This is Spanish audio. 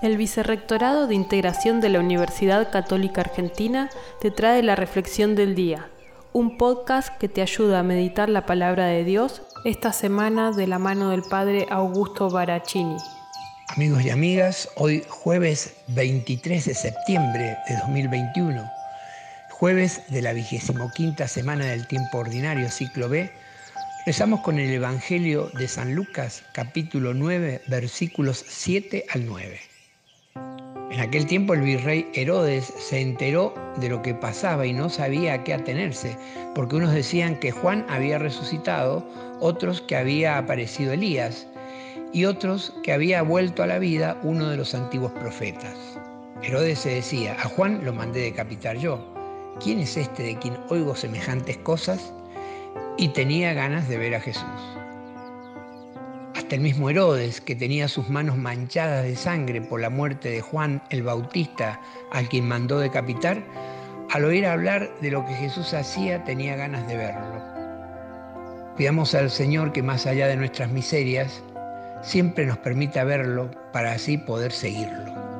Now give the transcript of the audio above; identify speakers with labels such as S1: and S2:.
S1: El Vicerrectorado de Integración de la Universidad Católica Argentina te trae la Reflexión del Día, un podcast que te ayuda a meditar la palabra de Dios esta semana de la mano del Padre Augusto Baracchini.
S2: Amigos y amigas, hoy jueves 23 de septiembre de 2021, jueves de la vigésimo quinta semana del tiempo ordinario, ciclo B, rezamos con el Evangelio de San Lucas, capítulo 9, versículos 7 al 9. En aquel tiempo el virrey Herodes se enteró de lo que pasaba y no sabía a qué atenerse, porque unos decían que Juan había resucitado, otros que había aparecido Elías y otros que había vuelto a la vida uno de los antiguos profetas. Herodes se decía, a Juan lo mandé decapitar yo. ¿Quién es este de quien oigo semejantes cosas? Y tenía ganas de ver a Jesús. El mismo Herodes, que tenía sus manos manchadas de sangre por la muerte de Juan el Bautista, al quien mandó decapitar, al oír hablar de lo que Jesús hacía tenía ganas de verlo. Pidamos al Señor que más allá de nuestras miserias, siempre nos permita verlo para así poder seguirlo.